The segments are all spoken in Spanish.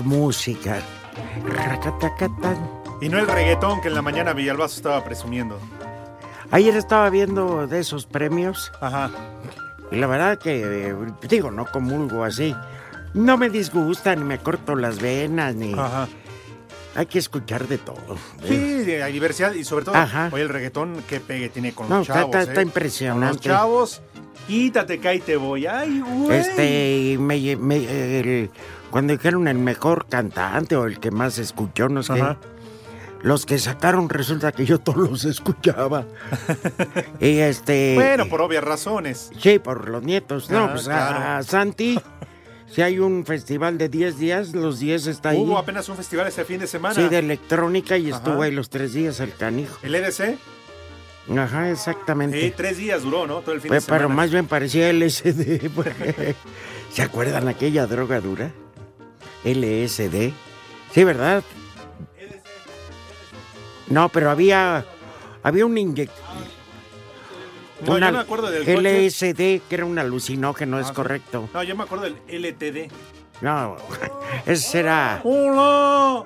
Es música. Y no el reggaetón que en la mañana Villalbazo estaba presumiendo. Ayer estaba viendo de esos premios. Ajá. Y la verdad que, eh, digo, no comulgo así. No me disgusta, ni me corto las venas, ni... Ajá. Hay que escuchar de todo. Sí, hay diversidad y sobre todo, Ajá. oye, el reggaetón, qué pegue tiene con No, los chavos. está- está ¿eh? impresionante. Con los chavos, quítate, cae, te voy. Ay, güey. Este, me, me- el- cuando dijeron el mejor cantante o el que más escuchó, no sé. Ajá. Los que sacaron resulta que yo todos los escuchaba. y este. Bueno, por obvias razones. Sí, por los nietos. No, Ah, pues claro. a, a Santi, si hay un festival de 10 días, los 10 está ahí. Hubo apenas un festival este fin de semana. Sí, de electrónica y estuvo ahí los tres días el canijo. El EDC, Ajá, exactamente. sí, tres días duró, ¿no? Todo el fin Pues, de semana. pero más bien parecía LSD. porque- ¿Se acuerdan aquella droga dura? LSD. Sí, ¿verdad? No, pero había había un inyección. No, yo me acuerdo del coche. LSD, que era un alucinógeno, es Ah, sí. correcto. No, yo me acuerdo del LTD. No, ese era, ¡Hola!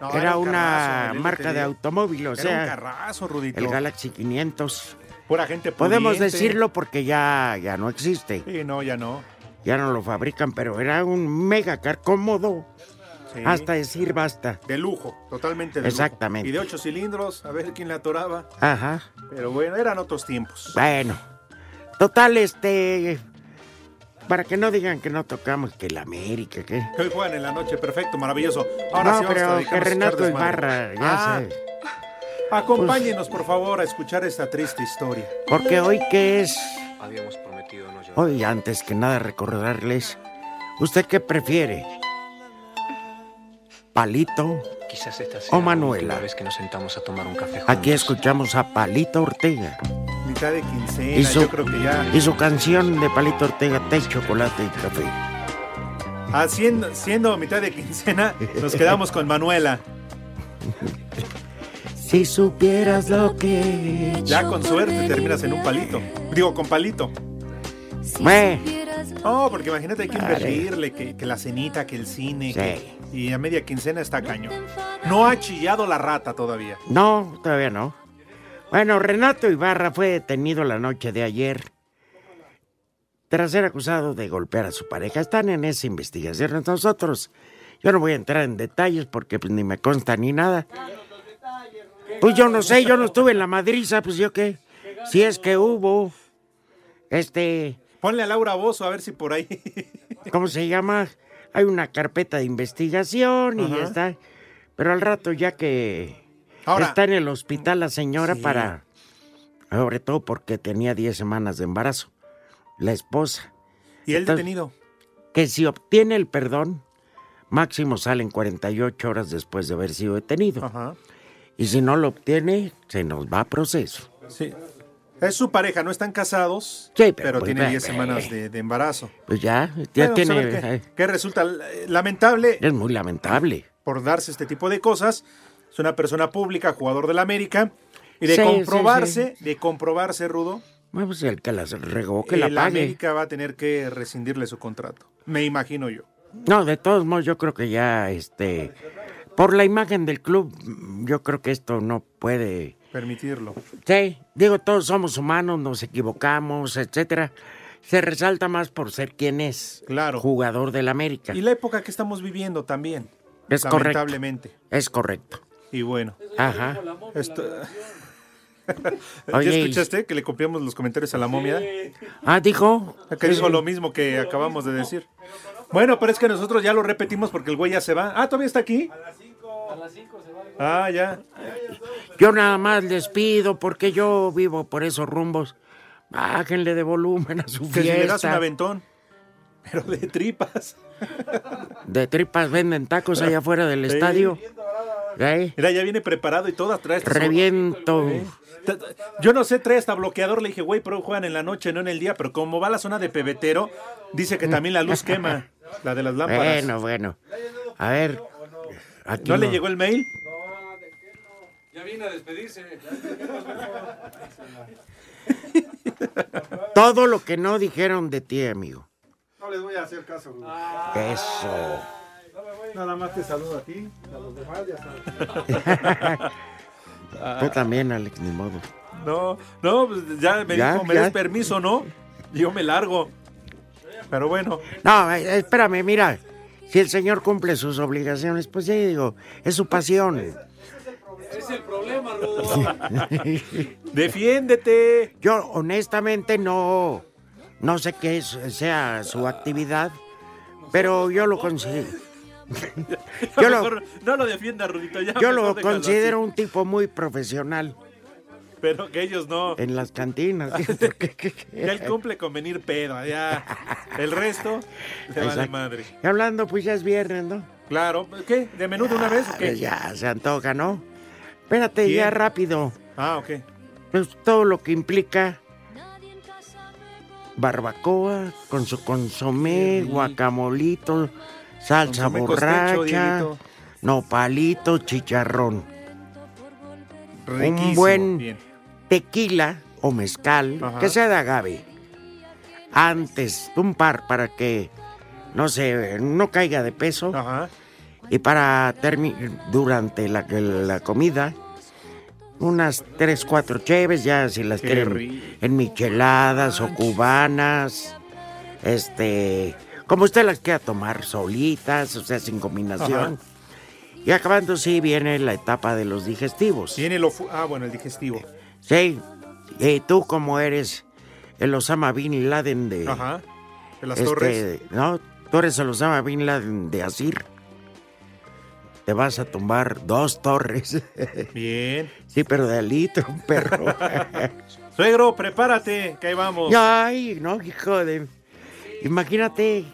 No, era un una carrazo, marca de automóvil, o Era un sea, carrazo, Rudito. el Galaxy 500. Pura gente Podemos decirlo porque ya, ya no existe. Sí, no, ya no. Ya no lo fabrican, pero era un mega car cómodo. Sí. Hasta decir basta. De lujo, totalmente de lujo. Exactamente. Y de ocho cilindros, a ver quién la atoraba. Ajá. Pero bueno, eran otros tiempos. Bueno. Total, este. Para que no digan que no tocamos que la América, que. Hoy juegan en la noche, perfecto, maravilloso. Ahora no, sí pero que Renato. Ibarra, ya Ah, sé. Acompáñenos, por favor, a escuchar esta triste historia. Porque hoy que es. Hoy, antes que nada, recordarles. ¿Usted qué prefiere? ¿Palito? Quizás esta sea O la Manuela. última vez que nos sentamos a tomar un café juntos. Aquí escuchamos a Palito Ortega. Mitad de quincena, Y su, yo creo que ya. y su canción de Palito Ortega, Té, Chocolate y Café. Haciendo, siendo mitad de quincena, nos quedamos con Manuela. Si supieras lo que... Ya con suerte terminas en un palito. Digo, con palito. No, porque imagínate hay que Vale. invertirle, que, que la cenita, que el cine, que- y a media quincena está cañón. No ha chillado la rata todavía. no, todavía no. Bueno, Renato Ibarra fue detenido la noche de ayer tras ser acusado de golpear a su pareja. Están en esa investigación. Nosotros, yo no voy a entrar en detalles porque pues, ni me consta ni nada. Pues yo no sé, yo no estuve en la madriza, pues yo qué. Si es que hubo, este, Ponle a Laura Bozo a ver si por ahí. ¿cómo se llama? Hay una carpeta de investigación y Ajá. ya está. Pero al rato ya que Ahora- está en el hospital la señora Sí. para, sobre todo porque tenía 10 semanas de embarazo, la esposa, y él Entonces- detenido. que si obtiene el perdón, máximo salen 48 horas después de haber sido detenido. Ajá. Y si no lo obtiene, se nos va a proceso. Sí. Es su pareja, no están casados, Sí, pero pero, pues, tiene ve- 10 ve. semanas de, de embarazo. Pues ya, ya Bueno, tiene... qué, eh, qué resulta. Lamentable Es muy lamentable. por darse este tipo de cosas. Es una persona pública, jugador del América. Y de Sí, sí, comprobarse, de comprobarse, Rudo, Bueno, pues el que las regó, que la pague. América va a tener que rescindirle su contrato. Me imagino yo. No, de todos modos, yo creo que ya, este, por la imagen del club, yo creo que esto no puede. Permitirlo. Sí, digo, todos somos humanos, nos equivocamos, etcétera. Se resalta más por ser quien es. Claro. Jugador del América. Y la época que estamos viviendo también. Es correcto. lamentablemente. Es correcto. Y bueno, Ajá. esto, ¿Ya Oye, y- escuchaste que le copiamos los comentarios a la momia? Ah, dijo. Que dijo lo mismo que acabamos de decir. Bueno, pero es que nosotros ya lo repetimos porque el güey ya se va. Ah, ¿todavía está aquí? A las 5. se va. Ah, ya. Yo nada más les pido porque yo vivo por esos rumbos. Bájenle de volumen a su Que si le das un aventón. Pero de tripas. De tripas venden tacos allá afuera del Sí. estadio. ¿Eh? Mira, ya viene preparado y todo. Trae Reviento. Yo no sé, trae hasta bloqueador. Le dije, güey, pero juegan en la noche, no en el día. Pero como va a la zona de pebetero, dice que también la luz quema. La de las lámparas. Bueno, bueno. A ver. Aquí ¿No le llegó el mail? Ya a despedirse. Todo lo que no dijeron de ti, amigo. No les voy a hacer caso. Eso. Nada más te saludo a ti, a los demás ya sabes. Tú también, Alex, ni modo. No, no, pues ya me Ya, dijo, ¿me ya. das permiso, no? Yo me largo. Pero bueno, No, eh, espérame, mira. Si el señor cumple sus obligaciones, pues ya digo, es su pasión. Es el problema, Rudo. defiéndete. Yo honestamente no, no sé qué es- sea su actividad, pero yo lo considero, Yo lo- no lo defienda, Rudito. Ya yo lo considero un tipo muy profesional Pero que ellos no. en las cantinas. Ya él cumple con venir pedo, ya. El resto le vale madre. Y hablando, pues ya es viernes, ¿no? Claro. ¿Qué? ¿De menudo una vez o qué? Pues ya se antoja, ¿no? Espérate, ¿Quién? ya rápido. Ah, ok. Pues todo lo que implica barbacoa con su consomé, guacamolito, salsa Consomé borracha, nopalito, chicharrón, Riquísimo. buen- Bien. tequila o mezcal, Ajá. que sea de agave. Antes, un par para que no se no caiga de peso Ajá. Y para terminar durante la, la comida unas tres, cuatro cheves, ya si las Qué quieren rico. en micheladas o cubanas, este, como usted las quiera tomar, solitas, o sea, sin combinación. Y acabando, sí, viene la etapa de los digestivos. Tiene lo. Ah, bueno, el digestivo. Sí, y tú como eres el Osama Bin Laden de... Ajá. De las este, torres. No, tú eres el Osama Bin Laden de Asir. Te vas a tumbar dos torres. Bien. sí, pero de litro, un perro. Suegro, prepárate, que ahí vamos. Ay, no, hijo de... Imagínate,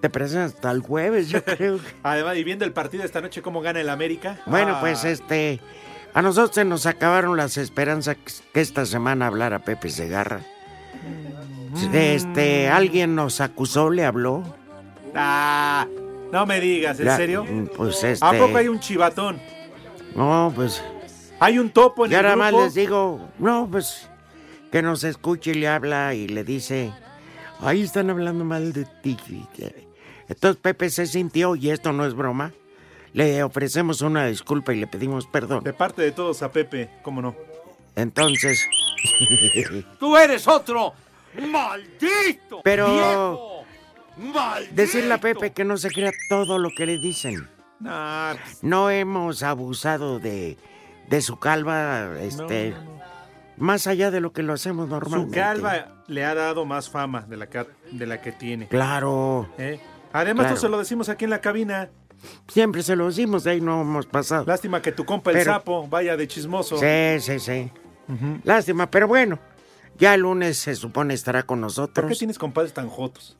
te presentas hasta el jueves, yo creo. Además, y viendo el partido esta noche, cómo gana el América. Bueno, Ah, pues este... A nosotros se nos acabaron las esperanzas que esta semana hablara Pepe Segarra. Este, alguien nos acusó, le habló. Ah, no me digas, ¿en Ya, serio? Pues este. ¿A poco hay un chivatón? No, pues. ¿Hay un topo en Ya el nada más grupo? les digo, no, pues. Que nos escuche y le habla y le dice. Ahí están hablando mal de ti. Entonces Pepe se sintió, y esto no es broma. Le ofrecemos una disculpa y le pedimos perdón. De parte de todos a Pepe, ¿cómo no? Entonces. ¡Tú eres otro! ¡Maldito! Pero- ¡Viejo! Decirle a Pepe que no se crea todo lo que le dicen. Nah, pues, No hemos abusado de, de su calva, este. Más allá de lo que lo hacemos su normalmente. calva le ha dado más fama de la que, de la que tiene. Claro. ¿eh? Además, Claro. se lo decimos aquí en la cabina. Siempre se lo decimos, de ahí no hemos pasado. Lástima que tu compa el sapo vaya de chismoso. Sí, sí, sí. Lástima, pero bueno. Ya el lunes se supone estará con ¿Por qué nosotros. tienes compadres tan jotos?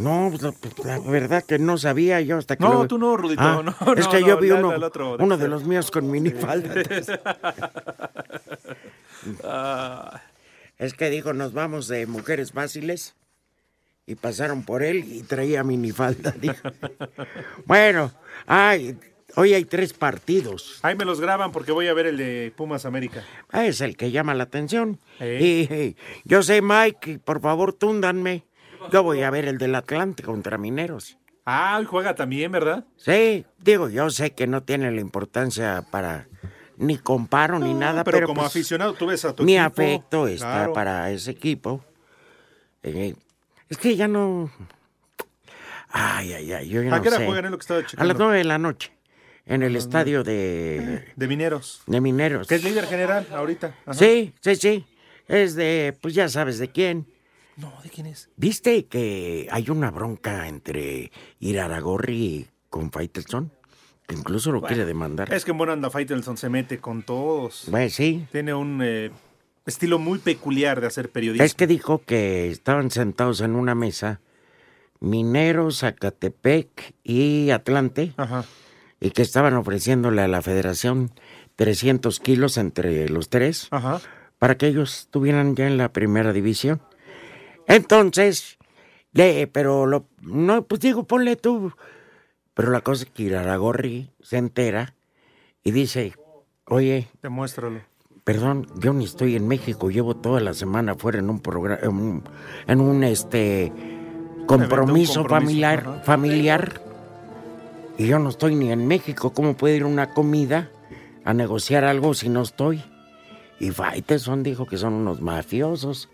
No, pues, la, pues, la verdad que no sabía yo hasta que No, lo- tú no, Rudito, Ah, no, Es que no, yo vi uno, otro, uno de los míos con minifalda. Ah, es que dijo, nos vamos de mujeres fáciles. Y pasaron por él y traía minifalda. dijo. bueno, ay, hoy hay tres partidos. ahí me los graban porque voy a ver el de Pumas América. Ah, Es el que llama la atención. Eh. Y, y yo sé, Mike, y por favor, túndanme. Yo voy a ver el del Atlante contra Mineros. Ah, hoy juega también, ¿verdad? Sí, digo, yo sé que no tiene la importancia para ni comparo ni nada, pero, pero, como pues, aficionado tú ves a tu mi equipo. afecto está Claro. para ese equipo. Eh, es que ya no. Ay, ay, ay, yo ya ¿A no qué hora juegan? Es lo que estaba A las checando. nueve de la noche. en el estadio de, De mineros. de Mineros. Que es líder general ahorita. Ajá. Sí, sí, sí. Es de, pues ya sabes de quién. No, ¿de quién es? ¿Viste que hay una bronca entre Iraragorri con Faitelson? Que incluso lo quiere demandar. Es que en buena onda Faitelson se mete con todos. Bueno, sí. Tiene un eh, estilo muy peculiar de hacer periodismo. Es que dijo que estaban sentados en una mesa Mineros, Zacatepec y Atlante Ajá. y que estaban ofreciéndole a la federación 300 kilos entre los tres Ajá. para que ellos estuvieran ya en la primera división. Entonces, le, pero lo, no, pues digo, ponle tú. Pero la cosa es que Iraragorri se entera y dice, oye, Demuéstralo. perdón, yo ni estoy en México, llevo toda la semana fuera en un programa, en un, en un, este compromiso, compromiso, familiar, familiar, y yo no estoy ni en México. ¿Cómo puedo ir una comida a negociar algo si no estoy? Y Faitelson dijo que son unos mafiosos.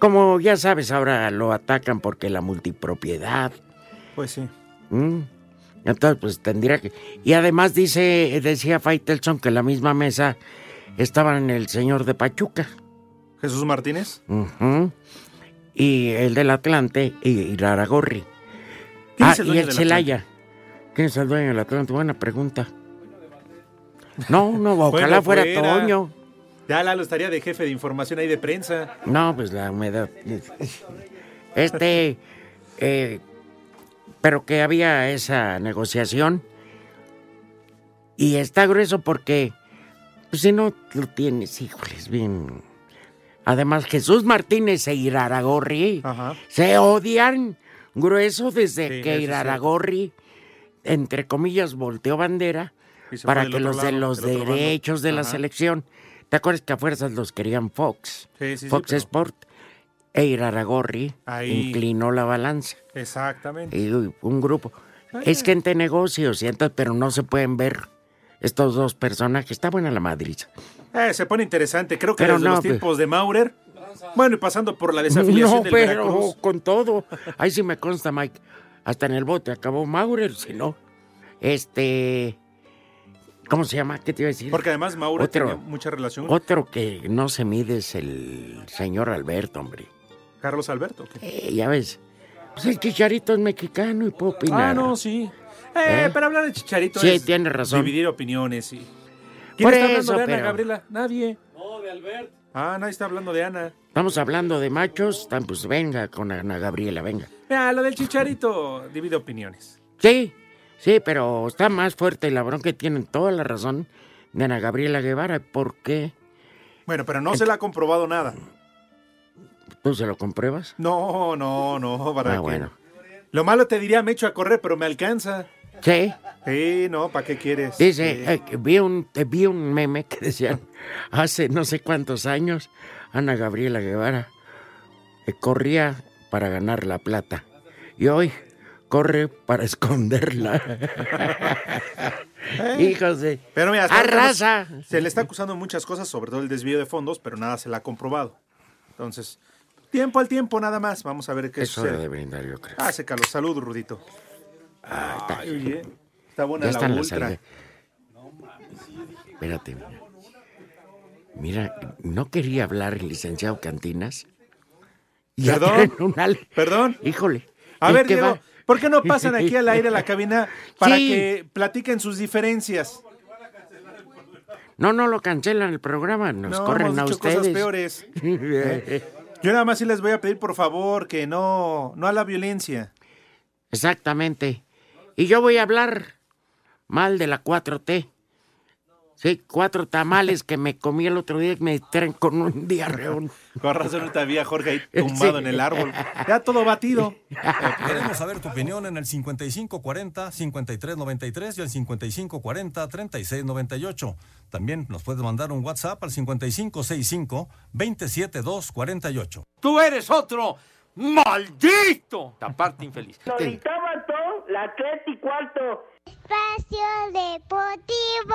Como ya sabes, ahora lo atacan porque la multipropiedad. Pues sí. ¿m? Entonces, pues tendría que. Y además dice, decía Faitelson que en la misma mesa estaban el señor de Pachuca. Jesús Martínez. Y el del Atlante y, y Laragorri. ¿Quién Ah, es el y el Celaya. ¿Quién es el dueño del Atlante? Buena pregunta. No, no, ojalá fuera, fuera. Toño. Ya Lalo estaría de jefe de información ahí de prensa. No, pues la humedad. Este, eh, pero que había esa negociación. Y está grueso porque, pues si no lo tienes, híjoles, bien. Además, Jesús Martínez e Iraragorri Ajá. se odian grueso desde Sí, que Iraragorri, entre comillas, volteó bandera para que los de los derechos de la Ajá. selección. ¿Te acuerdas que a fuerzas los querían Fox? Sí, sí, sí, Fox pero- Sport. E Iraragorri Ahí. inclinó la balanza. Exactamente. Y un grupo. Es gente de negocios, y entonces, pero no se pueden ver estos dos personajes. Está buena la madriza. Eh, se pone interesante. Creo que Pero desde no, los pues- tiempos de Maurer. Bueno, y pasando por la desafiliación No, del pero Veracruz. con todo. Ahí sí me consta, Mike. Hasta en el bote acabó Maurer, si no. Este. ¿Cómo se llama? ¿Qué te iba a decir? Porque además Maurer Otro. tenía mucha relación. Otro que no se mide es el señor Alberto, hombre. Carlos Alberto. Eh, ya ves. Pues el chicharito es mexicano y puedo opinar. Ah, no, sí. Eh, ¿Eh? Para hablar de Chicharito Sí, es tiene razón. dividir opiniones. Y... ¿Quién Por está hablando eso, de Ana pero- Gabriela? Nadie. No, de Albert. Ah, nadie está hablando de Ana. Estamos hablando de machos. tan, Pues venga con Ana Gabriela, venga. Mira, lo del Chicharito divide opiniones. Sí, sí, pero está más fuerte la bronca tienen toda la razón de Ana Gabriela Guevara. ¿Por qué? Bueno, pero no se le ha comprobado nada. ¿Tú se lo compruebas? No, no, no. ¿para Ah, qué? bueno. Lo malo te diría, me echo a correr, pero me alcanza. Sí, Sí, no, ¿para qué quieres? dice, eh, vi, un, eh, vi un meme que decían, hace no sé cuántos años, Ana Gabriela Guevara eh, corría para ganar la plata. Y hoy corre para esconderla. Hijos de... Pero mira, ¡Arrasa! Se le está acusando muchas cosas, sobre todo el desvío de fondos, pero nada se le ha comprobado. Entonces, tiempo al tiempo nada más. Vamos a ver qué Es hora sucede. de brindar, yo creo. Ah, Carlos. Salud, Rudito. Ay, oye, está buena Ya la están las ultra. salve- Espérate. Mira. Mira, no quería hablar el licenciado Cantinas. Y Perdón, perdón. Híjole. A ver, Diego, va- ¿por qué no pasan aquí al aire a la cabina para Sí. que platiquen sus diferencias? No, no lo cancelan el programa, nos no, corren hemos a dicho ustedes. cosas peores. Yo nada más sí les voy a pedir, por favor, que no, no a la violencia. Exactamente. Y yo voy a hablar mal de la 4T. Sí, cuatro tamales que me comí el otro día y me traen con un diarreón. Con razón ahorita vi a Jorge ahí tumbado Sí. en el árbol. Ya todo batido. Queremos saber tu opinión en el 5540-5393 y el 5540-3698. También nos puedes mandar un WhatsApp al 5565-27248. Tú eres otro maldito. La parte infeliz. Solita mató la tres y cuarto. Espacio Deportivo.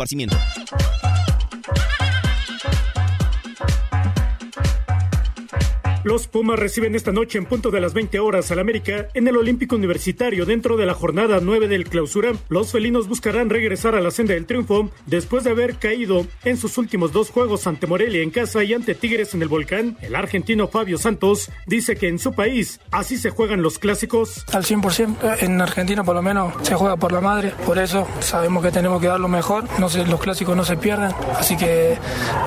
esparcimiento. Los Pumas reciben esta noche en punto de las 20 horas al América en el Olímpico Universitario dentro de la jornada 9 del clausura. Los felinos buscarán regresar a la senda del triunfo después de haber caído en sus últimos dos juegos ante Morelia en casa y ante Tigres en el volcán. El argentino Fabio Santos dice que en su país así se juegan los clásicos. Al 100%, en Argentina por lo menos se juega por la madre, por eso sabemos que tenemos que dar lo mejor, no se, los clásicos no se pierdan, así que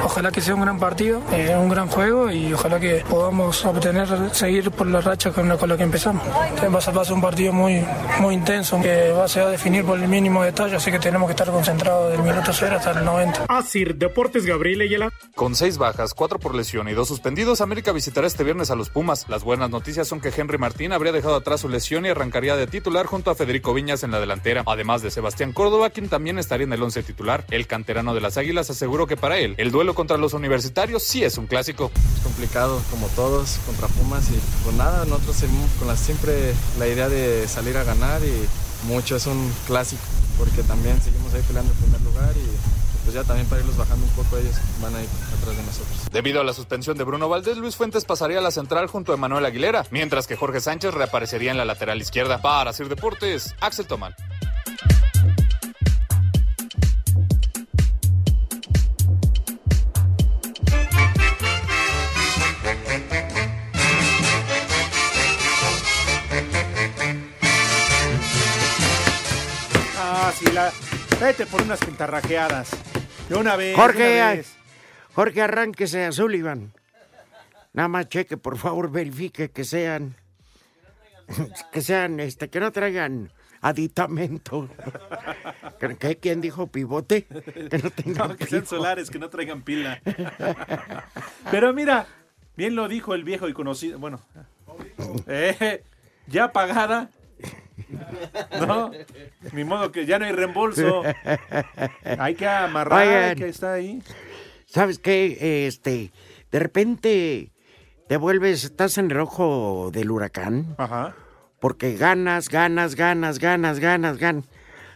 ojalá que sea un gran partido, eh, un gran juego y ojalá que podamos obtener, seguir por la racha con, la- con la que empezamos. Va a ser, va a ser un partido muy, muy intenso que va a ser a definir por el mínimo detalle, así que tenemos que estar concentrados del minuto cero hasta el 90. Asir Deportes Gabriel Ayala. Con seis bajas, cuatro por lesión y dos suspendidos, América visitará este viernes a los Pumas. Las buenas noticias son que Henry Martín habría dejado atrás su lesión y arrancaría de titular junto a Federico Viñas en la delantera, además de Sebastián Córdoba, quien también estaría en el once titular. El canterano de las Águilas aseguró que para él, el duelo contra los universitarios sí es un clásico. complicado como contra Pumas y pues nada, nosotros seguimos con la, siempre la idea de salir a ganar y mucho es un clásico porque también seguimos ahí peleando en primer lugar y pues ya también para irlos bajando un poco ellos van a ir atrás de nosotros. Debido a la suspensión de Bruno Valdés, Luis Fuentes pasaría a la central junto a Manuel Aguilera, mientras que Jorge Sánchez reaparecería en la lateral izquierda. Para Sir Deportes, Axel Tomán. Ah, sí, la... Vete por unas pintarrajeadas. De una vez. Jorge, una vez. Jorge, arránquese a Sullivan. Nada más cheque, por favor, verifique que sean. Que sean, este, que no traigan aditamento. ¿Qué-? ¿Quién dijo pivote? Que no tengan No, que sean solares, que no traigan pila. Pero mira, bien lo dijo el viejo y conocido. Bueno, eh, ya pagada. No, ni modo que ya no hay reembolso. Hay que amarrar, Oigan. que está ahí. ¿Sabes qué? Este, de repente te vuelves, estás en el ojo del huracán. Ajá. Porque ganas, ganas, ganas, ganas, ganas, ganas.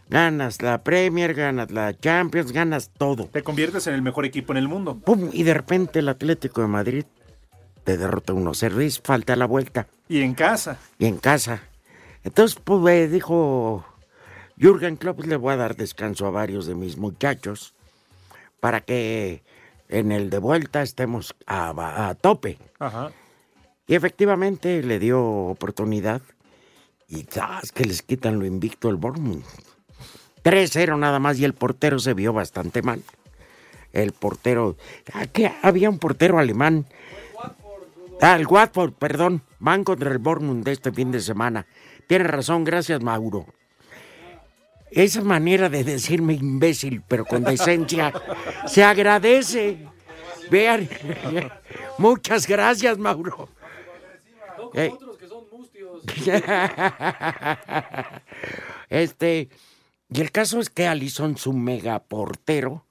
Ganas la Premier, ganas la Champions, ganas todo. Te conviertes en el mejor equipo en el mundo. ¡Pum! Y de repente el Atlético de Madrid te derrota 1-0 y falta la vuelta. Y en casa. Y en casa. Entonces, pues, eh, dijo Jürgen Klopp, le voy a dar descanso a varios de mis muchachos para que en el de vuelta estemos a, a tope. Ajá. Y efectivamente le dio oportunidad y ¡zas! que les quitan lo invicto el Bournemouth. 3-0 nada más y el portero se vio bastante mal. El portero, aquí había un portero alemán. Ah, el Watford, perdón, van contra el Bournemouth de este fin de semana. Tienes razón, gracias Mauro. Esa manera de decirme imbécil, pero con decencia, se agradece. Vean, muchas gracias, Mauro. Eh. Este, y el caso es que Alison, su mega portero,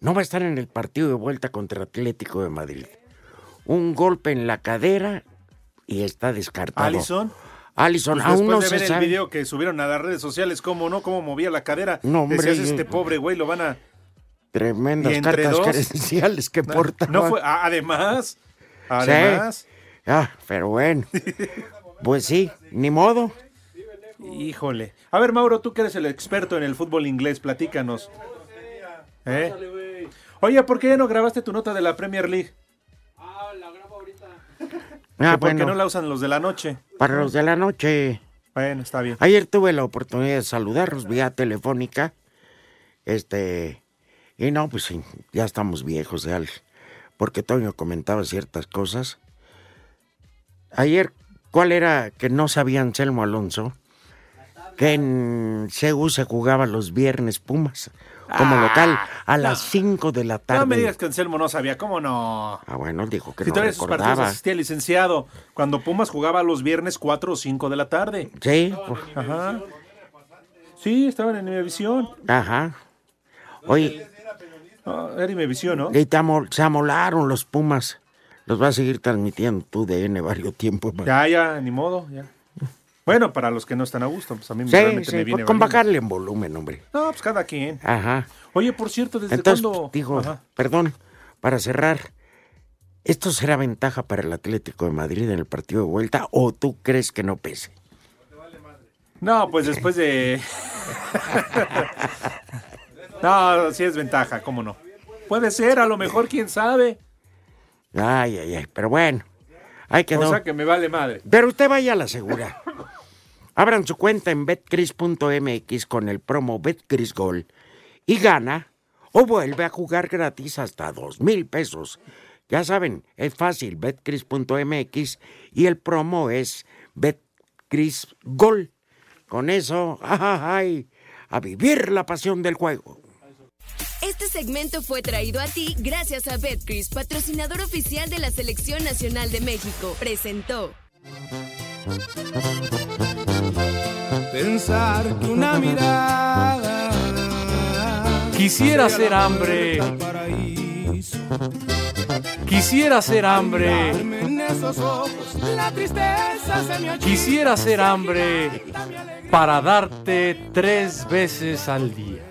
no va a estar en el partido de vuelta contra Atlético de Madrid. Un golpe en la cadera y está descartado. Alison. Alison, Pues aún después no de se ver el video que subieron a las redes sociales, cómo no, cómo movía la cadera. No, hombre, Decías, este pobre güey, lo van a... Tremendas ¿Y entre cartas dos? credenciales que portaba. No fue, ah, además, Sí. además, Ah, pero bueno. Pues sí, ni modo. híjole. A ver, Mauro, tú que eres el experto en el fútbol inglés, platícanos. ¿Eh? Oye, ¿por qué ya no grabaste tu nota de la Premier League? Ah, ¿Por qué no la usan los de la noche? para los de la noche. Bueno, está bien. Ayer tuve la oportunidad de saludarlos vía telefónica. Este. Y no, pues sí, ya estamos viejos, ya, porque Toño comentaba ciertas cosas. Ayer, ¿cuál era que no sabía Anselmo Alonso? que en CEU se jugaba los viernes Pumas como Ah, local a no. las 5 de la tarde. No me digas que Anselmo no sabía, ¿cómo no? Ah, bueno, dijo que Si no todavía esos partidos recordaba. asistía el licenciado, cuando Pumas jugaba los viernes 4 o 5 de la tarde. Sí, Ajá. Sí, estaban en Imevisión. ajá. Oye, era Imevisión, ¿no? y te se amolaron los Pumas. Los vas a seguir transmitiendo tú de N varios tiempos. man. Ya, ya, ni modo, ya. Bueno, para los que no están a gusto, pues a mí Sí, realmente sí, me viene con valiendo. bajarle en volumen, hombre. No, pues cada quien. Ajá. Oye, por cierto, ¿desde Entonces, cuándo? Ajá. perdón, para cerrar, ¿esto será ventaja para el Atlético de Madrid en el partido de vuelta o tú crees que no pese? No, pues después de... no, sí es ventaja, ¿cómo no? Puede ser, a lo mejor, quién sabe. Ay, ay, ay, pero bueno, ahí quedó. O sea que me vale madre. Pero usted vaya a la segura. Abran su cuenta en betcris.mx con el promo BetCrisGol y gana o vuelve a jugar gratis hasta dos mil pesos. Ya saben, es fácil, betcris.mx y el promo es BetCrisGol. Con eso, ay, a vivir la pasión del juego. Este segmento fue traído a ti gracias a Betcris, patrocinador oficial de la Selección Nacional de México. Presentó. Pensar que una mirada Quisiera hacer hambre. Quisiera hacer hambre. Quisiera hacer hambre para darte tres veces al día.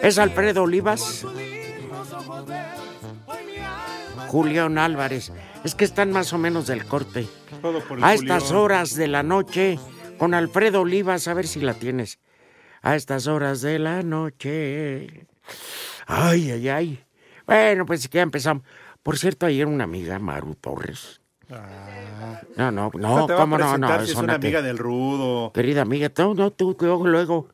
Es Alfredo Olivas. Julián Álvarez. Es que están más o menos del corte. Todo por el A estas horas de la noche, con Alfredo Olivas, a ver si la tienes. A estas horas de la noche. Ay, ay, ay. Bueno, pues ya empezamos. Por cierto, ayer una amiga, Maru Torres. No, no, no, a cómo no, no. si es una amiga del rudo. Querida amiga, tú, no, tú, luego, luego.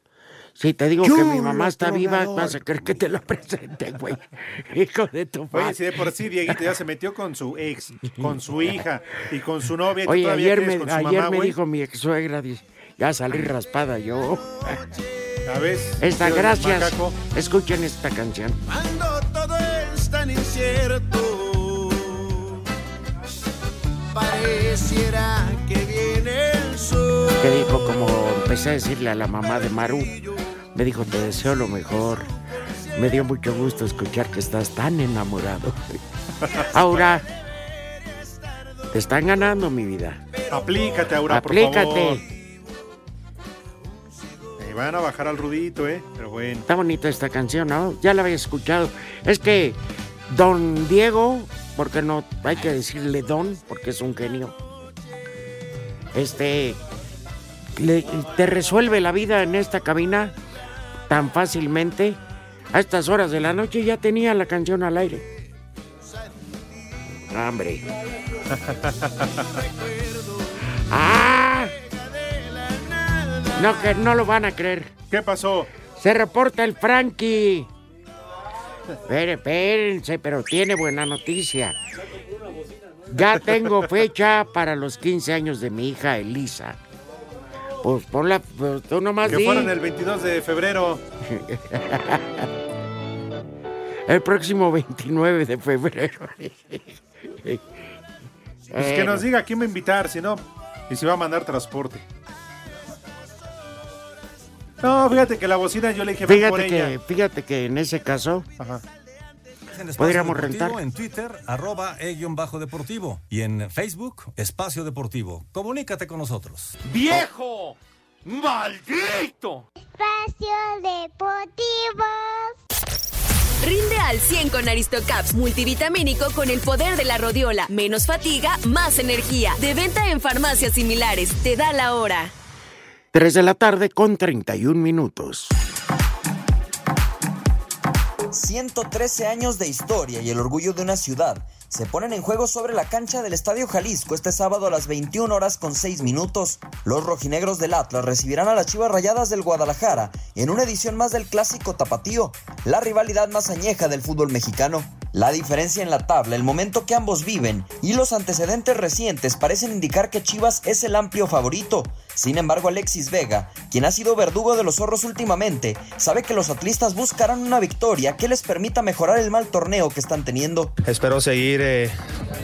Si te digo que mi mamá está viva, vas a creer que te la presente, güey. Hijo de tu Oye, madre. si de por sí Dieguito ya se metió con su ex, con su hija y con su novia. ¿y tú Oye, todavía ayer me, con su ayer mamá, me dijo mi ex suegra, dice, ya salí raspada yo. ¿Ya ves? Esta, gracias. Escuchen esta canción. Cuando todo es tan incierto, pareciera que viene el sol. Que dijo, como empecé a decirle a la mamá de Maru, me dijo, te deseo lo mejor. Me dio mucho gusto escuchar que estás tan enamorado. Ahora, te están ganando, mi vida. Aplícate, Aura, por favor. Aplícate. Me van a bajar al rudito, ¿eh? Pero bueno. Está bonita esta canción, ¿no? Ya la había escuchado. Es que Don Diego, porque no hay que decirle Don, porque es un genio. Este le- te resuelve la vida en esta cabina tan fácilmente. A estas horas de la noche ya tenía la canción al aire. Hombre. ¡Ah! No, que no lo van a creer. ¿Qué pasó? Se reporta el Frankie. Esperen, espérense, pero tiene buena noticia. Ya tengo fecha para los 15 años de mi hija Elisa. Pues ponla, pues tú nomás Que di. fueron el 22 de febrero. El próximo 29 de febrero. Pues que nos diga quién va a invitar, si no, y si va a mandar transporte. No, fíjate que la bocina yo le dije, por Fíjate ella. que, fíjate que en ese caso En Espacio podríamos rentar. En Twitter, arroba e-bajo deportivo. Y en Facebook, Espacio Deportivo. Comunícate con nosotros. ¡Viejo! ¡Maldito! Espacio Deportivo. Rinde al 100 con Aristocaps multivitamínico con el poder de la rodiola. Menos fatiga, más energía. De venta en farmacias similares. Te da la hora. 3 de la tarde con 31 minutos. 113 años de historia y el orgullo de una ciudad se ponen en juego sobre la cancha del Estadio Jalisco este sábado a las 21 horas con 6 minutos. Los rojinegros del Atlas recibirán a las Chivas Rayadas del Guadalajara en una edición más del clásico tapatío, la rivalidad más añeja del fútbol mexicano. La diferencia en la tabla, el momento que ambos viven y los antecedentes recientes parecen indicar que Chivas es el amplio favorito. Sin embargo, Alexis Vega, quien ha sido verdugo de los zorros últimamente, sabe que los atlistas buscarán una victoria que les permita mejorar el mal torneo que están teniendo. Espero seguir, eh,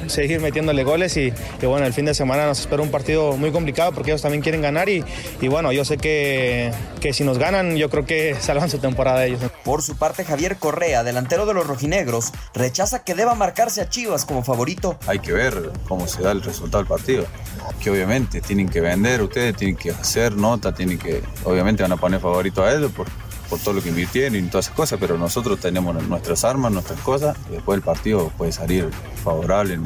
seguir metiéndole goles y, y, bueno, el fin de semana nos espera un partido muy complicado porque ellos también quieren ganar y, y bueno, yo sé que, que si nos ganan yo creo que salvan su temporada ellos. Por su parte, Javier Correa, delantero de los rojinegros, rechaza que deba marcarse a Chivas como favorito. Hay que ver cómo se da el resultado del partido, que obviamente tienen que vender ustedes, tienen que hacer nota, tienen que, obviamente van a poner favorito a ellos por, por todo lo que invirtieron y todas esas cosas, pero nosotros tenemos nuestras armas, nuestras cosas, y después el partido puede salir favorable,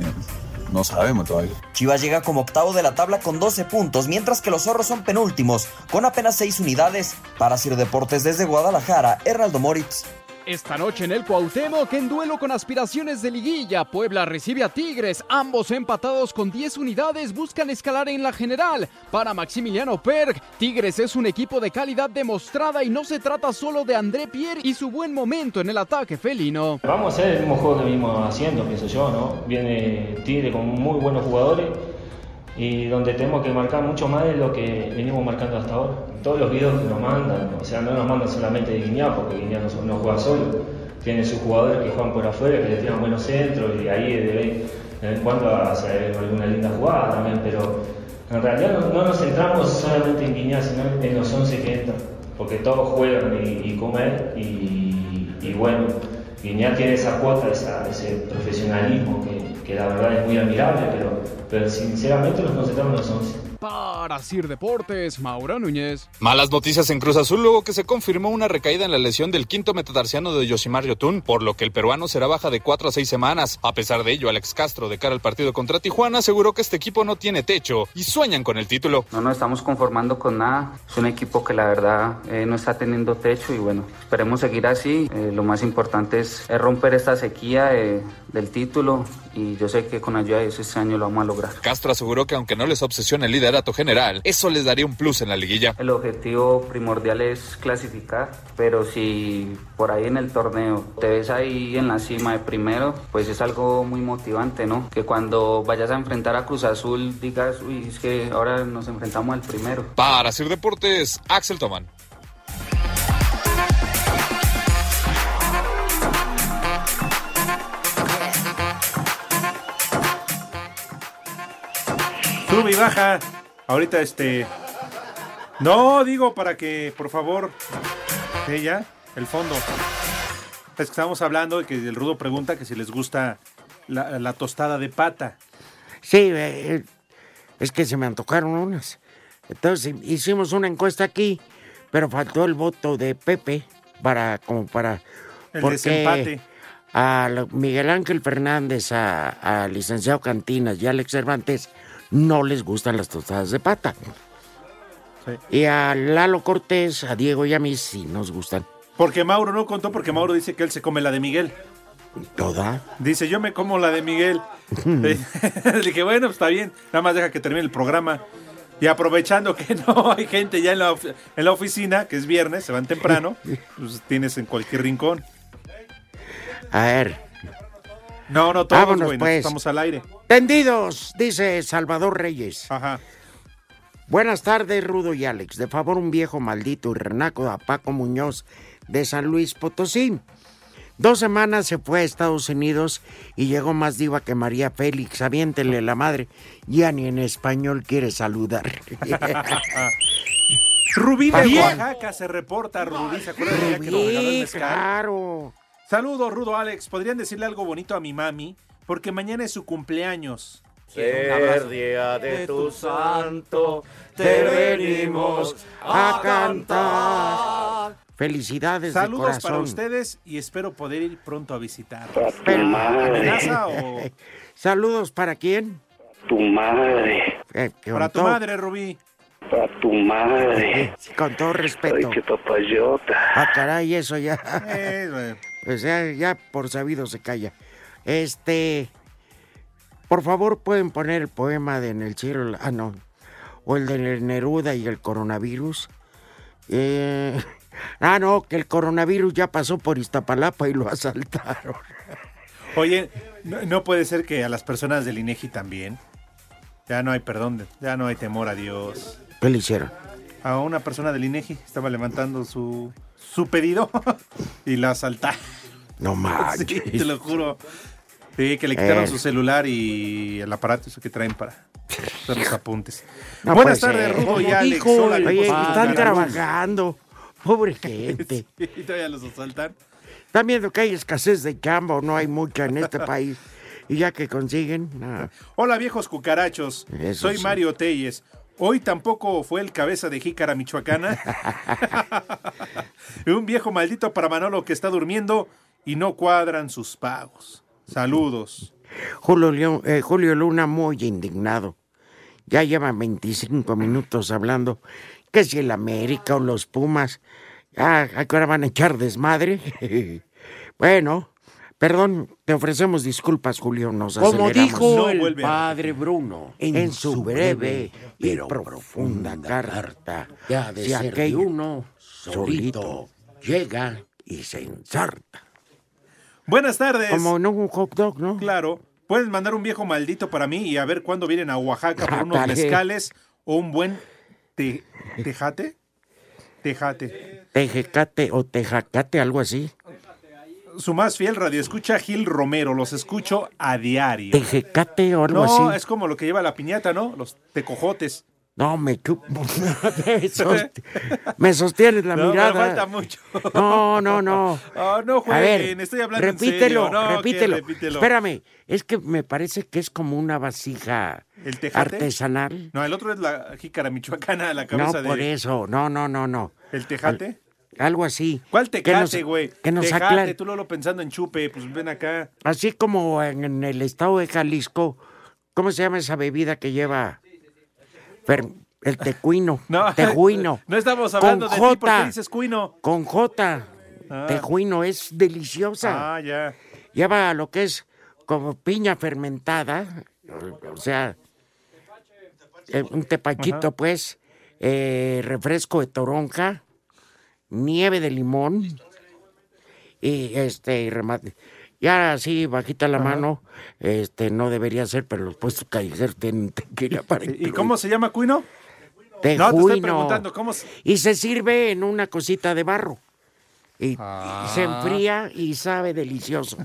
no sabemos todavía. Chivas llega como octavo de la tabla con 12 puntos, mientras que los zorros son penúltimos, con apenas 6 unidades. Para Ciro Deportes desde Guadalajara, Hernaldo Moritz. Esta noche en el Cuauhtémoc, en duelo con aspiraciones de liguilla, Puebla recibe a Tigres. Ambos empatados con 10 unidades buscan escalar en la general. Para Maximiliano Perg, Tigres es un equipo de calidad demostrada y no se trata solo de André Pierre y su buen momento en el ataque felino. Vamos a hacer el mismo juego que venimos haciendo, pienso yo, ¿no? Viene Tigre con muy buenos jugadores y donde tenemos que marcar mucho más de lo que venimos marcando hasta ahora. Todos los videos que nos mandan, o sea, no nos mandan solamente de Guiñá, porque Guiñá no, juega solo, tiene sus jugadores que juegan por afuera, que le tiran buenos centros y ahí de vez en cuando hace alguna linda jugada también, pero en realidad no, no nos centramos solamente en Guiñá, sino en los 11 que entran, porque todos juegan y, y comen y, bueno, Guiñá tiene esa cuota, ese profesionalismo que, que la verdad es muy admirable, pero pero sinceramente nos concentramos en los 11. Para Sir Deportes, Maura Núñez. Malas noticias en Cruz Azul luego que se confirmó una recaída en la lesión del quinto metatarsiano de Yosimar Yotun, por lo que el peruano será baja de 4 a 6 semanas. A pesar de ello, Alex Castro, de cara al partido contra Tijuana, aseguró que este equipo no tiene techo y sueñan con el título. No nos estamos conformando con nada. Es un equipo que la verdad eh, no está teniendo techo y bueno, esperemos seguir así. Eh, lo más importante es, es romper esta sequía eh, del título y yo sé que con ayuda de Dios este año lo vamos a lograr. Castro aseguró que aunque no les obsesiona el liderato general, eso les daría un plus en la liguilla. El objetivo primordial es clasificar, pero si por ahí en el torneo te ves ahí en la cima de primero, pues es algo muy motivante, ¿no? Que cuando vayas a enfrentar a Cruz Azul digas, uy, es que ahora nos enfrentamos al primero. Para Sir Deportes, Axel Toman. Sube y baja. Ahorita este. No, digo para que, por favor. Ella, el fondo. Es que estamos hablando de que el Rudo pregunta que si les gusta la, la tostada de pata. Sí, eh, es que se me antojaron unas. Entonces hicimos una encuesta aquí, pero faltó el voto de Pepe para como para El desempate. a Miguel Ángel Fernández, a, a licenciado Cantinas y a Alex Cervantes no les gustan las tostadas de pata. Y a Lalo Cortés, a Diego y a mí sí nos gustan. Porque Mauro no contó, porque Mauro dice que él se come la de Miguel. ¿Toda? Dice, yo me como la de Miguel. Le dije, bueno, pues está bien. Nada más deja que termine el programa. Y aprovechando que no hay gente ya en la, en la oficina, que es viernes, se van temprano, pues tienes en cualquier rincón. A ver. No, no todos, Vámonos, güey, no pues. estamos al aire. Tendidos, dice Salvador Reyes. Ajá. Buenas tardes, Rudo y Alex. De favor, un viejo maldito y renaco a Paco Muñoz de San Luis Potosí. Dos semanas se fue a Estados Unidos y llegó más diva que María Félix. Aviéntenle la madre. Ya ni en español quiere saludar. Rubí de. Oaxaca se reporta, Rubí, ¿se acuerdan día que nos regaló el Rubí, mezcal? claro. Saludos, Rudo Alex. ¿Podrían decirle algo bonito a mi mami? Porque mañana es su cumpleaños. Ser día de tu santo, te venimos a cantar. Felicidades de Saludos corazón. para ustedes y espero poder ir pronto a visitar. ¿Amenaza o...? Saludos para quién? Tu madre. Eh, Para tu madre, Rubí. Para tu madre. Con todo respeto. Ay, qué papayota. Ah, caray, eso ya. Eh. Pues ya, ya por sabido se calla. Este. Por favor, pueden poner el poema de En el cielo. Ah, no. O el de Neruda y el coronavirus. Eh, ah, no, que el coronavirus ya pasó por Iztapalapa y lo asaltaron. Oye, no, no puede ser que a las personas del INEGI también. Ya no hay perdón, ya no hay temor a Dios. ¿Qué le hicieron? A una persona del INEGI estaba levantando su, su pedido y la asaltaron. No manches. Sí, te lo juro. Sí, que le quitaron Eh. su celular y el aparato eso que traen para hacer los apuntes. No Buenas tardes. Rudo y Alex. Hijo, Hola, oye, ¿cómo están trabajando. Pobre gente. Y todavía los asaltan. Están viendo que hay escasez de chamba o no hay mucha en este país. Y ya que consiguen, nada. Hola, viejos cucarachos. Eso Soy sí. Mario Telles. Hoy tampoco fue el cabeza de jícara michoacana. Un viejo maldito para Manolo que está durmiendo y no cuadran sus pagos. Saludos. Julio, León- eh, Julio Luna muy indignado. Ya lleva 25 minutos hablando que si el América o los Pumas, ah, ¿a qué hora van a echar desmadre? bueno, perdón, te ofrecemos disculpas, Julio, nos Como dijo el padre Bruno en, su breve y profunda carta, ha de si ser de aquello uno solito llega y se ensarta. Buenas tardes. Como no un hot dog, ¿no? Claro. Puedes mandar un viejo maldito para mí y a ver cuándo vienen a Oaxaca por unos Ándale. mezcales o un buen te- tejate. Tejate. Tejecate o tejacate, algo así. Su más fiel radio escucha Gil Romero. Los escucho a diario. Tejecate o algo No, así. es como lo que lleva la piñata, ¿no? Los tecojotes. No, me me, sost- me sostienes la No, me mirada. falta mucho. No, no, no. Ah, no A jueguen, ver, estoy hablando en repítelo, serio. No, que repítelo. repítelo. Espérame, es que me parece que es como una vasija ¿El tejate? artesanal. No, el otro es la jícara michoacana, la No, cabeza por de... eso, no, no, no, no. ¿El tejate? Algo así. ¿Cuál Que nos- güey? Que nos Tejate, aclare. tú lo pensando en chupe, pues ven acá. Así como en, en el estado de Jalisco, ¿cómo se llama esa bebida que lleva fer- el tecuino? No, Tejuino. no estamos hablando Con de ti, ¿por qué J. dices cuino? Con J. Ah. Tejuino es deliciosa. Ah, ya. Lleva lo que es como piña fermentada, o- sea, eh, un tepachito, Ajá. pues, eh, refresco de toronja, nieve de limón y este y remate. Ya así, bajita la mano, este no debería ser, pero los puestos callejeros tienen tequila para ¿Y cómo se llama cuino? Tejuino. No, te estoy preguntando, ¿cómo se... Y se sirve en una cosita de barro. Y, y Ah. se enfría y sabe delicioso.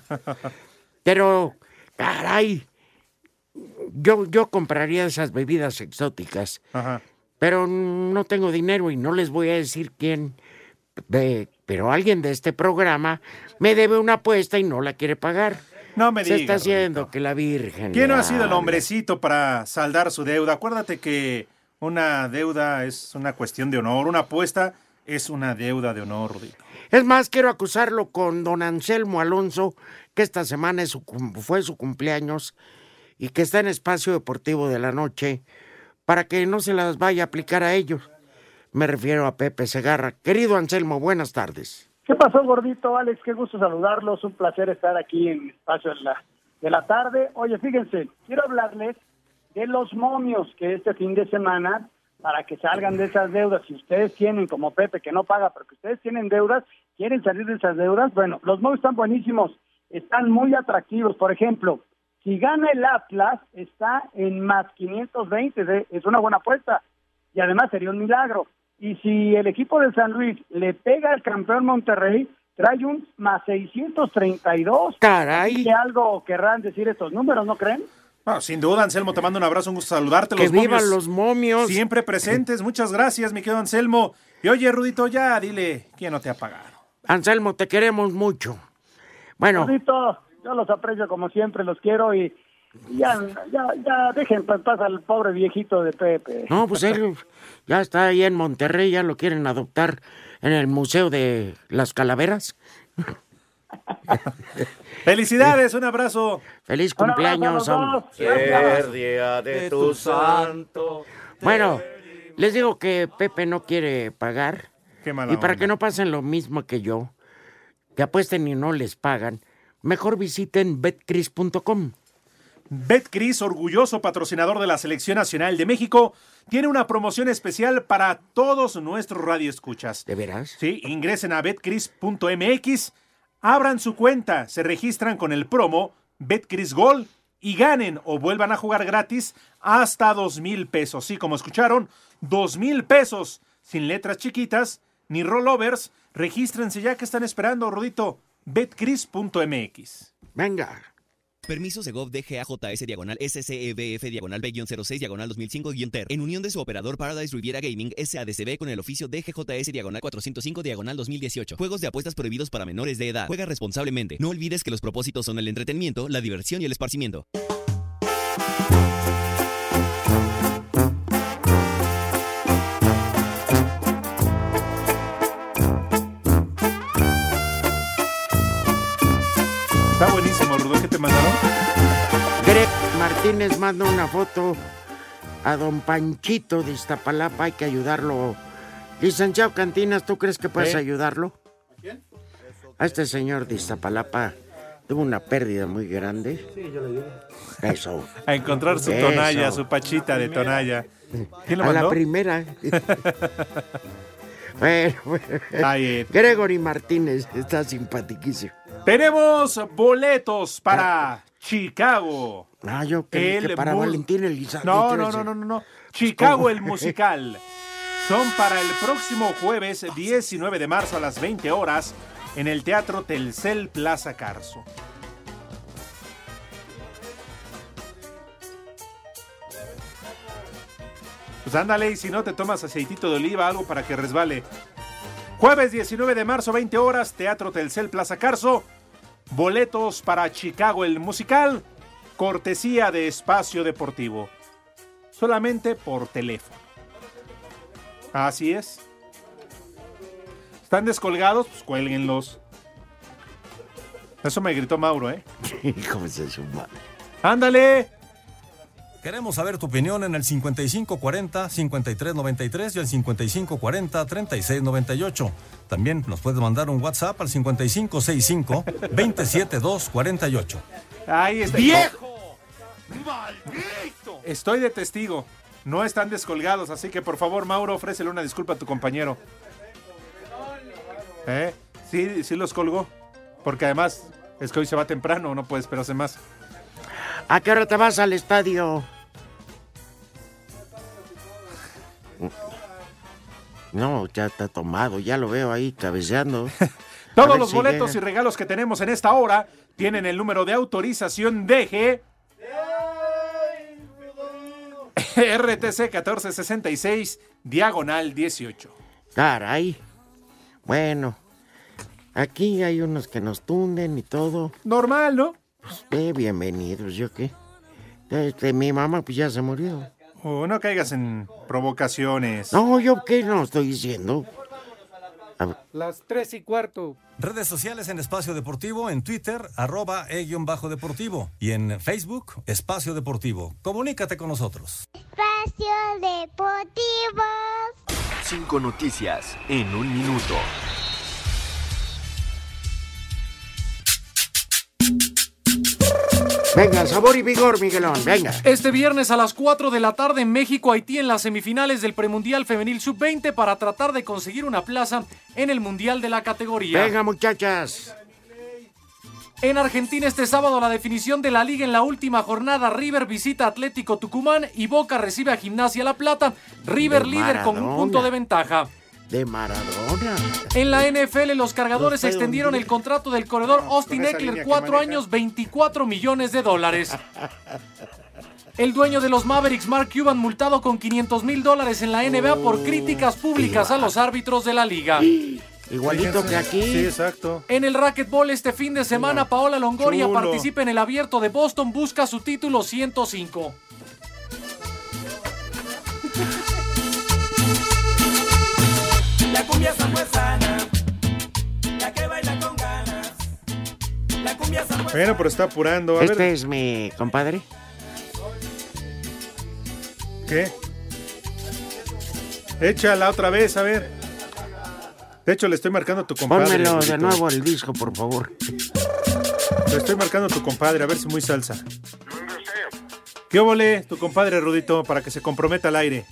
Pero, caray, yo, yo compraría esas bebidas exóticas, Ajá. pero no tengo dinero y no les voy a decir quién. de- pero alguien de este programa me debe una apuesta y no la quiere pagar. No me Se digas, está haciendo que la Virgen. ¿Quién no ha sido el hombrecito para saldar su deuda? Acuérdate que una deuda es una cuestión de honor, una apuesta es una deuda de honor, Rudito. Es más, quiero acusarlo con don Anselmo Alonso, que esta semana es su fue su cumpleaños y que está en espacio deportivo de la noche, para que no se las vaya a aplicar a ellos. Me refiero a Pepe Segarra. Querido Anselmo, buenas tardes. ¿Qué pasó, gordito? Alex, qué gusto saludarlos. Un placer estar aquí en el espacio de la, de la tarde. Oye, fíjense, quiero hablarles de los momios que este fin de semana, para que salgan de esas deudas, si ustedes tienen, como Pepe, que no paga, pero que ustedes tienen deudas, quieren salir de esas deudas, bueno, los momios están buenísimos, están muy atractivos. Por ejemplo, si gana el Atlas, está en más 520, de- es una buena apuesta. Y además sería un milagro. Y si el equipo de San Luis le pega al campeón Monterrey, trae un más 632. Caray. Que algo querrán decir estos números, ¿no creen? Ah, sin duda, Anselmo, te mando un abrazo, un gusto saludarte. Que los vivan momios los momios. Siempre presentes, muchas gracias, mi querido Anselmo. Y oye, Rudito, ya dile quién no te ha pagado. Anselmo, te queremos mucho. Bueno, Gordito, yo los aprecio como siempre, los quiero y y ya, ya, ya dejen en paz al pobre viejito de Pepe. no, pues él ya está ahí en Monterrey, ya lo quieren adoptar en el Museo de las Calaveras. Felicidades, un abrazo. Feliz Un abrazo a cumpleaños. día de tu santo. Bueno, les digo que Pepe no quiere pagar. Qué mala y para onda. que no pasen lo mismo que yo, que apuesten y no les pagan, mejor visiten betcris.com. BetCris, orgulloso patrocinador de la Selección Nacional de México, tiene una promoción especial para todos nuestros radioescuchas. ¿De veras? Sí, ingresen a betcris.mx, abran su cuenta, se registran con el promo Betcris Gol y ganen o vuelvan a jugar gratis hasta dos mil pesos. Sí, como escucharon, dos mil pesos sin letras chiquitas ni rollovers. Regístrense ya que están esperando, Rudito. Betcris.mx. Venga. Permiso Segov DGAJS diagonal SCEBF diagonal B-06 diagonal 2005-TER. En unión de su operador Paradise Riviera Gaming SADCB con el oficio DGJS diagonal 405 diagonal 2018. Juegos de apuestas prohibidos para menores de edad. Juega responsablemente. No olvides que los propósitos son el entretenimiento, la diversión y el esparcimiento. Te mandaron? Greg Martínez manda una foto a don Panchito de Iztapalapa. Hay que ayudarlo. Licenciado Cantinas, ¿tú crees que puedes ¿Eh? ayudarlo? ¿A quién? A este señor de Iztapalapa. Tuvo una pérdida muy grande. Sí, yo le ayudo. Eso. A encontrar su Eso. tonalla, su pachita de tonalla. ¿Quién lo a mandó? la primera. bueno, bueno. Eh. Gregory Martínez está simpatiquísimo. Tenemos boletos para Chicago. Ah, yo que para Valentín Elizalde. No, no, no, no, no, no. Chicago el musical. Son para el próximo jueves 19 de marzo a las 20 horas en el Teatro Telcel Plaza Carso. Pues ándale, y si no te tomas aceitito de oliva, algo para que resbale. Jueves 19 de marzo, 20 horas, Teatro Telcel Plaza Carso. Boletos para Chicago el musical. Cortesía de Espacio Deportivo. Solamente por teléfono. Así es. ¿Están descolgados? Pues cuélguenlos. Eso me gritó Mauro, ¿eh? ¿Cómo se suma? ¡Ándale! Queremos saber tu opinión en el 5540-5393 y el 5540-3698. También nos puedes mandar un WhatsApp al 5565-27248. Ahí está. ¡Viejo! ¡Maldito! Estoy de testigo. No están descolgados, así que por favor, Mauro, ofrécele una disculpa a tu compañero. ¿Eh? Sí, sí los colgó. Porque además es que hoy se va temprano, no puede esperarse más. ¿A qué hora te vas al estadio? No, ya está tomado, ya lo veo ahí cabeceando. Todos los si boletos llega. y regalos que tenemos en esta hora tienen el número de autorización DG RTC 1466 diagonal 18. Caray. Bueno, aquí hay unos que nos tunden y todo. Normal, ¿no? Pues, eh, bienvenidos, ¿yo qué? Este, mi mamá pues ya se murió. Oh, no caigas en provocaciones. No, ¿yo qué no estoy diciendo? Las tres y cuarto. Redes sociales en Espacio Deportivo, en Twitter, arroba e-bajo deportivo. Y en Facebook, Espacio Deportivo. Comunícate con nosotros. Espacio Deportivo. Cinco noticias en un minuto. Venga, sabor y vigor, Miguelón, venga. Este viernes a las 4 de la tarde en México, Haití en las semifinales del premundial femenil sub-20 para tratar de conseguir una plaza en el mundial de la categoría. Venga, muchachas. En Argentina este sábado la definición de la liga en la última jornada. River visita Atlético Tucumán y Boca recibe a Gimnasia La Plata. River De líder con un punto de ventaja. De Maradona. En la NFL los cargadores Los extendieron el contrato del corredor Austin Eckler cuatro años, 24 millones de dólares. El dueño de los Mavericks, Mark Cuban, multado con 500 mil dólares en la NBA por críticas públicas a los árbitros de la liga. Igualito que aquí. Sí, exacto. En el racquetball este fin de semana, Paola Longoria Chulo. participa en el abierto de Boston, busca su título 105. Bueno, pero está apurando. A Este ver, es mi compadre. ¿qué? Échala otra vez, a ver. De hecho, le estoy marcando a tu compadre. Pónmelo de nuevo el disco, por favor. Le estoy marcando a tu compadre, a ver si muy salsa. ¿Qué óvole, tu compadre Rudito, para que se comprometa al aire?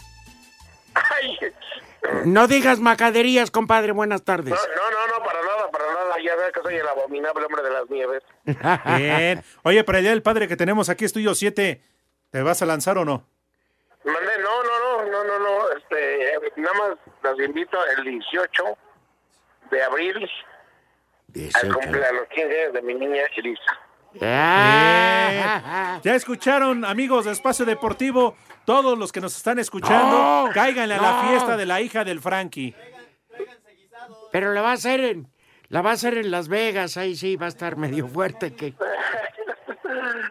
No digas macaderías, compadre. Buenas tardes. No, no, no, para nada, para nada. Ya que soy el abominable hombre de las nieves. Bien. Oye, para el Día del Padre que tenemos aquí, Estudio 7, ¿te vas a lanzar o no? Mandé, no, no, no, no, no, no, este, nada más las invito el 18 de abril al cumpleaños, los 15 años de mi niña Elisa. Ah. Ya escucharon, amigos de Espacio Deportivo, todos los que nos están escuchando, No, cáiganle a la fiesta de la hija del Frankie. Pero la va a hacer en, la va a hacer en Las Vegas, ahí sí va a estar medio fuerte que.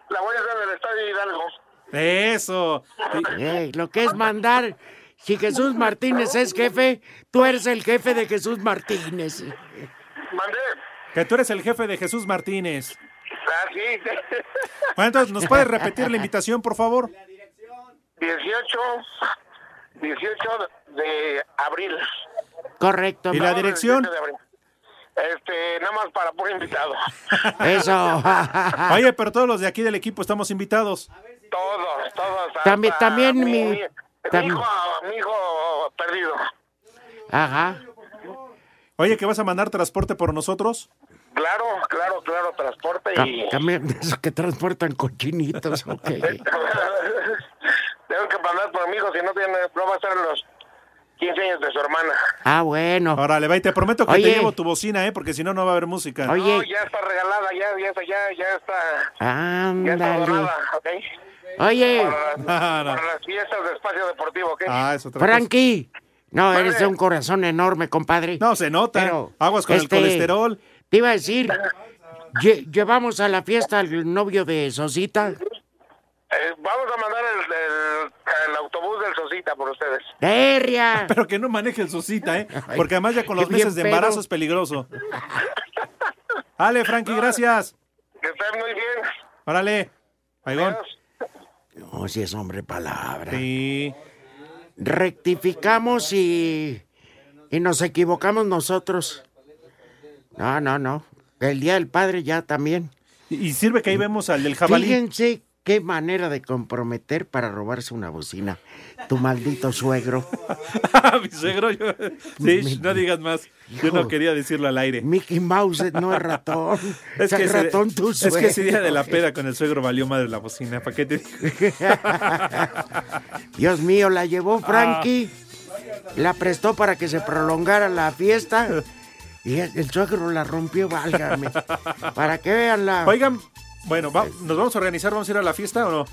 La voy a hacer en el Estadio Hidalgo. Eso. Lo que es mandar. Si Jesús Martínez es jefe, tú eres el jefe de Jesús Martínez. Mandé. Que tú eres el jefe de Jesús Martínez. Ah, sí. Bueno, entonces, ¿nos puedes repetir la invitación, por favor? 18, 18 de abril. Correcto. ¿Y la dirección? 17 de abril. Este, nada más para puro invitado. Eso. Oye, pero todos los de aquí del equipo estamos invitados. Todos, todos. También- también mi- mi, mi tam- hijo, mi hijo perdido. Ajá. Oye, ¿que vas a mandar transporte por nosotros? Claro, claro, claro, transporte y esos que transportan cochinitos, ok. tengo que mandar por mi hijo, si no tiene, no va a ser los 15 años de su hermana. Ah, bueno. Órale, va, y te prometo que Oye. te llevo tu bocina, ¿eh? Porque si no, no va a haber música. Oye. No, ya está regalada, ya, ya, está- ya, ya está, ya está Ándale. donada, ¿ok? Oye, Para, las- para las fiestas de espacio deportivo, ¿ok? Ah, es otra Frankie. No, eres de un corazón enorme, compadre. No, se nota. Pero, Aguas con este, el colesterol. Te iba a decir, lle- llevamos a la fiesta al novio de Sosita. Eh, vamos a mandar el, el- el autobús del Sosita por ustedes. ¡Terria! Pero que no maneje su cita, ¿eh? Porque además ya con los meses de embarazo es peligroso. Ale, Frankie, gracias. Que estén muy bien. Órale. Baigón. No, si es hombre palabra. Sí. Rectificamos y, y nos equivocamos nosotros. No, no, no. El Día del Padre ya también. Y, y sirve que ahí vemos al del jabalí. Fíjense qué manera de comprometer para robarse una bocina. Tu maldito suegro. Mi suegro, yo- Sí, no digas más. Yo no quería decirlo al aire. Mickey Mouse no es ratón. Es que, ratón tu es que ese día de la suegro. peda con el suegro valió madre la bocina. ¿Para qué te digo? Dios mío, la llevó Ah. Frankie, la prestó para que se prolongara la fiesta y el, el suegro la rompió, válgame. Para que vean la... Oigan, bueno, va- ¿nos vamos a organizar? ¿Vamos a ir a la fiesta o no?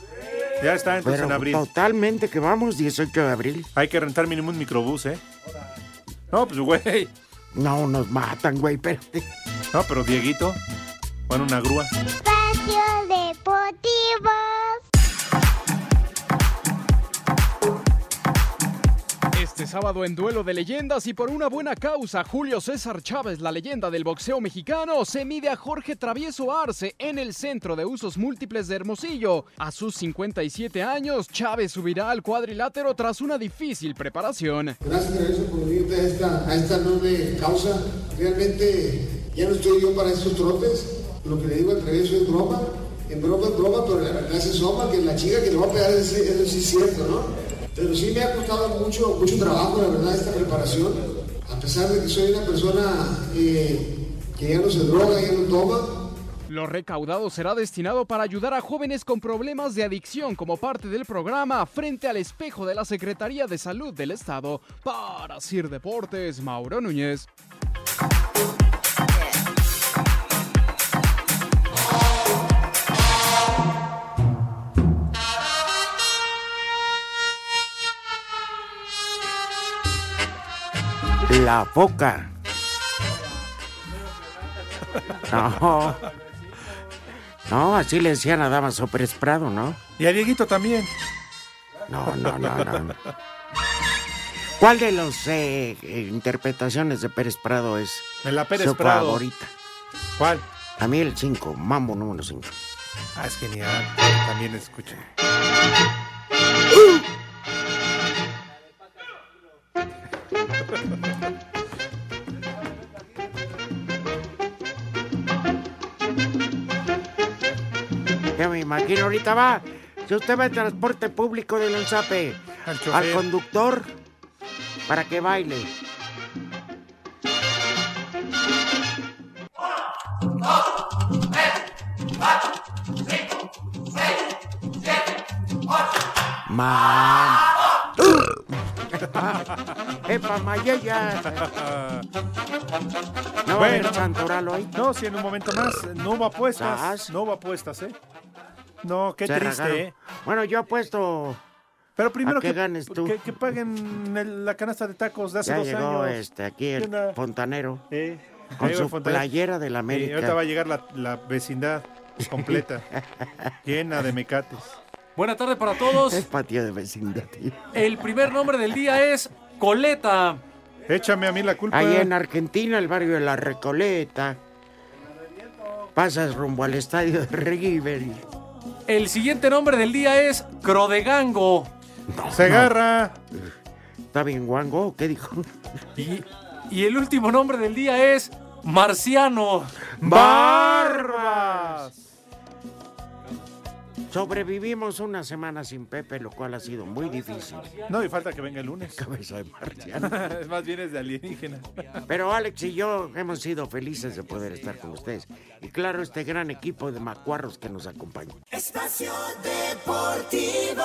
Ya está, entonces Pero en abril. totalmente que vamos, 18 de abril. Hay que rentar mínimo un microbús, ¿eh? No, pues güey. No, nos matan, güey, espérate. No, pero Dieguito, bueno, una grúa. Espacio Deportivo. Este sábado en duelo de leyendas y por una buena causa, Julio César Chávez, la leyenda del boxeo mexicano, se mide a Jorge Travieso Arce en el Centro de Usos Múltiples de Hermosillo. A sus 57 años, Chávez subirá al cuadrilátero tras una difícil preparación. Gracias, Teresa, por unirte a esta, a esta enorme causa. Realmente ya no estoy yo para estos trotes. Lo que le digo al Travieso es broma. En broma es broma, pero la verdad soma que la chica que le va a pegar es, sí es cierto, ¿no? Pero sí me ha costado mucho, mucho trabajo, la verdad, esta preparación. A pesar de que soy una persona eh, que ya no se droga, ya no toma, Lo recaudado será destinado para ayudar a jóvenes con problemas de adicción como parte del programa frente al espejo de la Secretaría de Salud del Estado. Para Sir Deportes, Mauro Núñez. La foca. No. No, así le decían a Damaso Pérez Prado, ¿no? Y a Dieguito también. No, no, no, no. ¿Cuál de las interpretaciones de Pérez Prado es De la Pérez su Prado. favorita? ¿Cuál? A mí el 5, Mambo número 5. Ah, es genial. También escuché. Ya me imagino, ahorita va. Si usted va en transporte público, del lanzape al, conductor para que baile. Uno, dos, tres, cuatro, cinco, seis, siete, Man. ¡Epa, Mayella! ¿No va a haber Santoral hoy? No, si en un momento más. No hubo apuestas. No hubo apuestas, ¿eh? No, qué Se triste, ragaron. ¿eh? Bueno, yo apuesto. Pero primero ¿A qué que, ganes tú? que, que paguen el- la canasta de tacos de hace Ya dos llegó años. este aquí el Una- fontanero. Eh, Con su fontanero. playera del Sí, América. ahorita va a llegar la, la vecindad completa, llena de mecates. Buena tarde para todos. Es patio de vecindad. tío. El primer nombre del día es Coleta. Échame a mí la culpa. Ahí en Argentina, el barrio de La Recoleta. Pasas rumbo al estadio de River. El siguiente nombre del día es Crodegango. Se agarra. ¿Está bien, Wango? ¿Qué dijo? Y, y el último nombre del día es Marciano. ¡Barbas! Sobrevivimos una semana sin Pepe, lo cual ha sido muy difícil. No, y falta que venga el lunes. Cabeza de marciano. Más bien es de alienígena. Pero Alex y yo hemos sido felices de poder estar con ustedes. Y claro, este gran equipo de macuarros que nos acompaña. Espacio Deportivo.